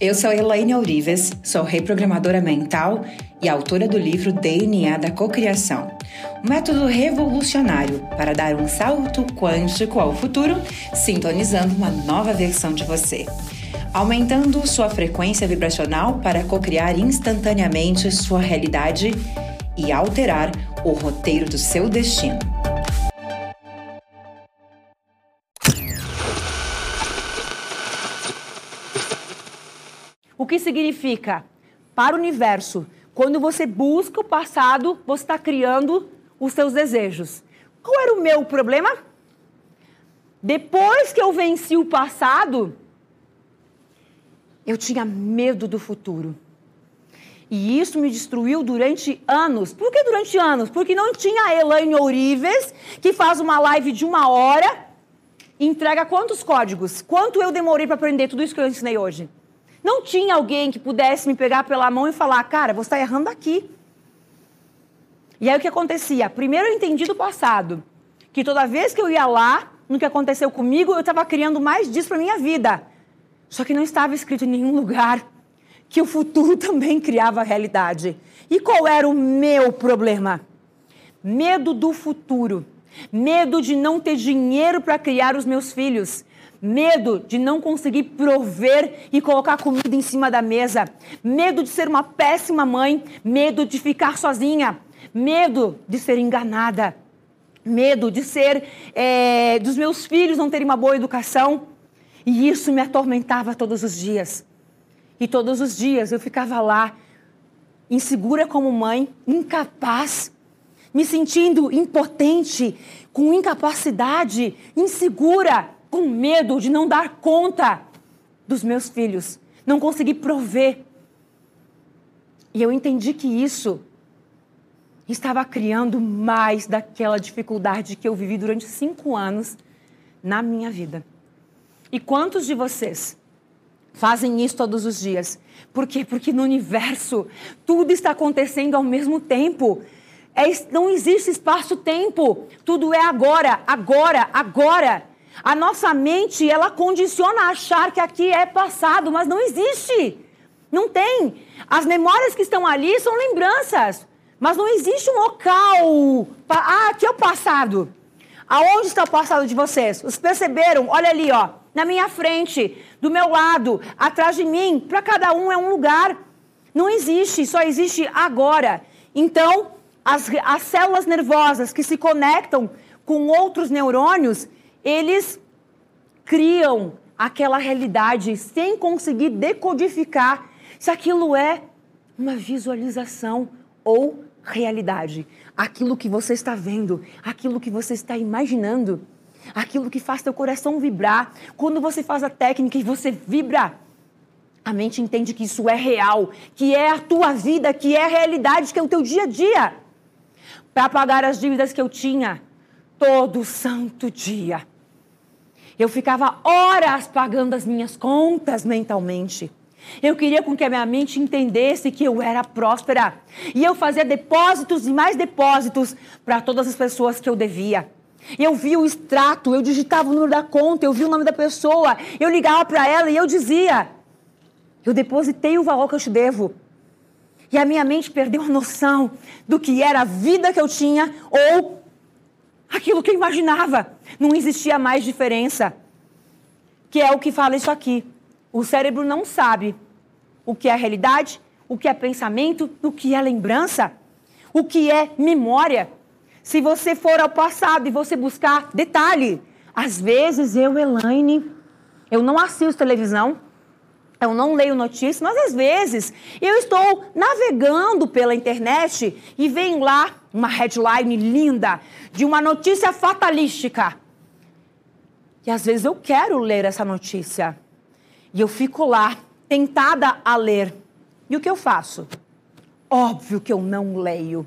Eu sou Elaine Ourives, sou reprogramadora mental e autora do livro DNA da Cocriação, um método revolucionário para dar um salto quântico ao futuro, sintonizando uma nova versão de você, aumentando sua frequência vibracional para cocriar instantaneamente sua realidade e alterar o roteiro do seu destino. O que significa? Para o universo, quando você busca o passado, você está criando os seus desejos. Qual era o meu problema? Depois que eu venci o passado, eu tinha medo do futuro. E isso me destruiu durante anos. Por que durante anos? Porque não tinha a Elaine Ourives, que faz uma live de uma hora, entrega quantos códigos? Quanto eu demorei para aprender tudo isso que eu ensinei hoje? Não tinha alguém que pudesse me pegar pela mão e falar, cara, você está errando aqui. E aí o que acontecia? Primeiro eu entendi do passado, que toda vez que eu ia lá, no que aconteceu comigo, eu estava criando mais disso para minha vida. Só que não estava escrito em nenhum lugar que o futuro também criava a realidade. E qual era o meu problema? Medo do futuro. Medo de não ter dinheiro para criar os meus filhos. Medo de não conseguir prover e colocar comida em cima da mesa. Medo de ser uma péssima mãe. Medo de ficar sozinha. Medo de ser enganada. Medo de ser. É, dos meus filhos não terem uma boa educação. E isso me atormentava todos os dias. E todos os dias eu ficava lá, insegura como mãe, incapaz, me sentindo impotente, com incapacidade, insegura com medo de não dar conta dos meus filhos, não conseguir prover. E eu entendi que isso estava criando mais daquela dificuldade que eu vivi durante cinco anos na minha vida. E quantos de vocês fazem isso todos os dias? Por quê? Porque no universo tudo está acontecendo ao mesmo tempo. É, não existe espaço-tempo. Tudo é agora, agora, agora. A nossa mente, ela condiciona a achar que aqui é passado, mas não existe. Não tem. As memórias que estão ali são lembranças, mas não existe um local. Ah, aqui é o passado. Aonde está o passado de vocês? Vocês perceberam? Olha ali, ó, na minha frente, do meu lado, atrás de mim. Para cada um é um lugar. Não existe, só existe agora. Então, as, as células nervosas que se conectam com outros neurônios, eles criam aquela realidade sem conseguir decodificar se aquilo é uma visualização ou realidade. Aquilo que você está vendo, aquilo que você está imaginando, aquilo que faz teu coração vibrar. Quando você faz a técnica e você vibra, a mente entende que isso é real, que é a tua vida, que é a realidade, que é o teu dia a dia. Para pagar as dívidas que eu tinha todo santo dia. Eu ficava horas pagando as minhas contas mentalmente. Eu queria com que a minha mente entendesse que eu era próspera. E eu fazia depósitos e mais depósitos para todas as pessoas que eu devia. Eu via o extrato, eu digitava o número da conta, eu via o nome da pessoa, eu ligava para ela e eu dizia: Eu depositei o valor que eu te devo. E a minha mente perdeu a noção do que era a vida que eu tinha ou aquilo que eu imaginava. Não existia mais diferença. Que é o que fala isso aqui. O cérebro não sabe o que é realidade, o que é pensamento, o que é lembrança, o que é memória. Se você for ao passado e você buscar detalhe, às vezes eu, Elaine, eu não assisto televisão, eu não leio notícias, mas às vezes eu estou navegando pela internet e vem lá uma headline linda de uma notícia fatalística. E às vezes eu quero ler essa notícia. E eu fico lá, tentada a ler. E o que eu faço? Óbvio que eu não leio.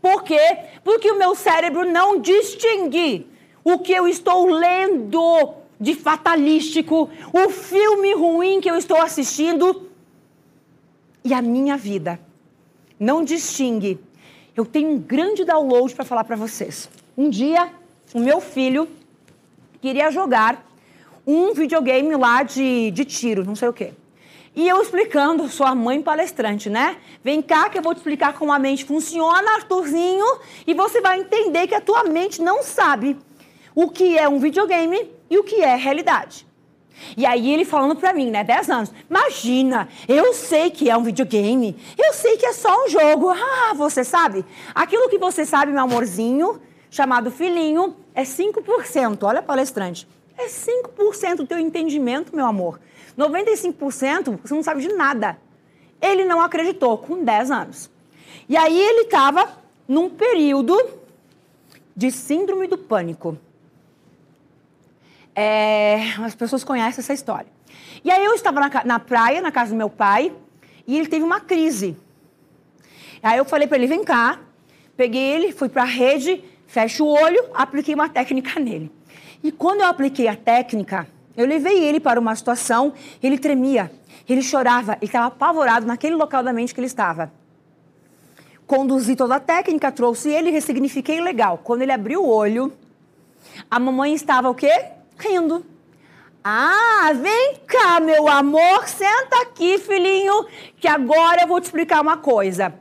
Por quê? Porque o meu cérebro não distingue o que eu estou lendo de fatalístico, o filme ruim que eu estou assistindo e a minha vida. Não distingue eu tenho um grande download para falar para vocês. Um dia, o meu filho queria jogar um videogame lá de, de tiro, não sei o quê. E eu explicando, sua mãe palestrante, né? Vem cá que eu vou te explicar como a mente funciona, Arthurzinho, e você vai entender que a tua mente não sabe o que é um videogame e o que é realidade. E aí ele falando pra mim, né, 10 anos, imagina, eu sei que é um videogame, eu sei que é só um jogo. Ah, você sabe? Aquilo que você sabe, meu amorzinho, chamado filhinho, é 5%. Olha palestrante. É 5% do teu entendimento, meu amor. 95% você não sabe de nada. Ele não acreditou com 10 anos. E aí ele estava num período de síndrome do pânico. É, as pessoas conhecem essa história. E aí eu estava na, na praia, na casa do meu pai, e ele teve uma crise. Aí eu falei para ele, vem cá. Peguei ele, fui para a rede, fecho o olho, apliquei uma técnica nele. E quando eu apliquei a técnica, eu levei ele para uma situação, ele tremia, ele chorava, ele estava apavorado naquele local da mente que ele estava. Conduzi toda a técnica, trouxe ele, ressignifiquei legal. Quando ele abriu o olho, a mamãe estava o quê? Rindo. Ah, vem cá, meu amor, senta aqui, filhinho, que agora eu vou te explicar uma coisa.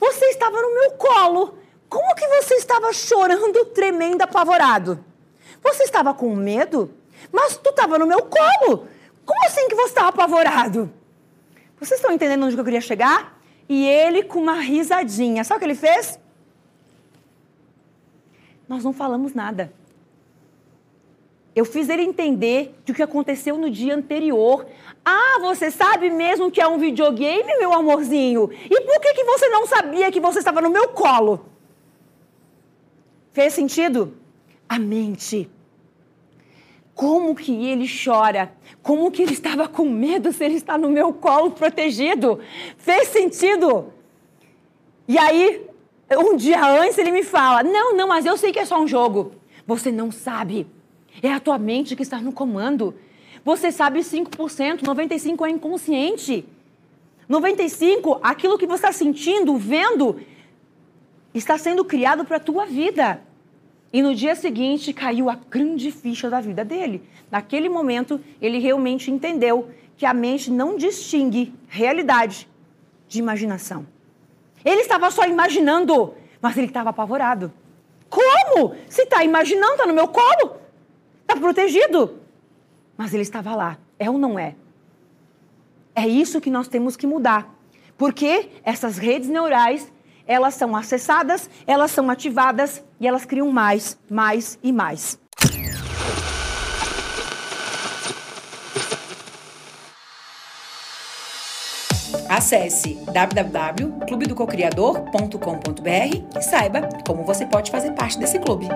Você estava no meu colo. Como que você estava chorando, tremendo, apavorado? Você estava com medo? Mas tu estava no meu colo. Como assim que você estava apavorado? Vocês estão entendendo onde eu queria chegar? E ele com uma risadinha. Sabe o que ele fez? Nós não falamos nada. Eu fiz ele entender do que aconteceu no dia anterior. Ah, você sabe mesmo que é um videogame, meu amorzinho? E por que, que você não sabia que você estava no meu colo? Fez sentido? A mente como que ele chora? Como que ele estava com medo se ele está no meu colo protegido? Fez sentido? E aí, um dia antes ele me fala: Não, não, mas eu sei que é só um jogo. Você não sabe. É a tua mente que está no comando. Você sabe 5%, 95% é inconsciente. 95%, aquilo que você está sentindo, vendo, está sendo criado para a tua vida. E no dia seguinte caiu a grande ficha da vida dele. Naquele momento, ele realmente entendeu que a mente não distingue realidade de imaginação. Ele estava só imaginando, mas ele estava apavorado. Como? Se está imaginando, está no meu colo, está protegido. Mas ele estava lá. É ou não é? É isso que nós temos que mudar. Porque essas redes neurais elas são acessadas, elas são ativadas e elas criam mais, mais e mais. Acesse www.clubedococriador.com.br e saiba como você pode fazer parte desse clube.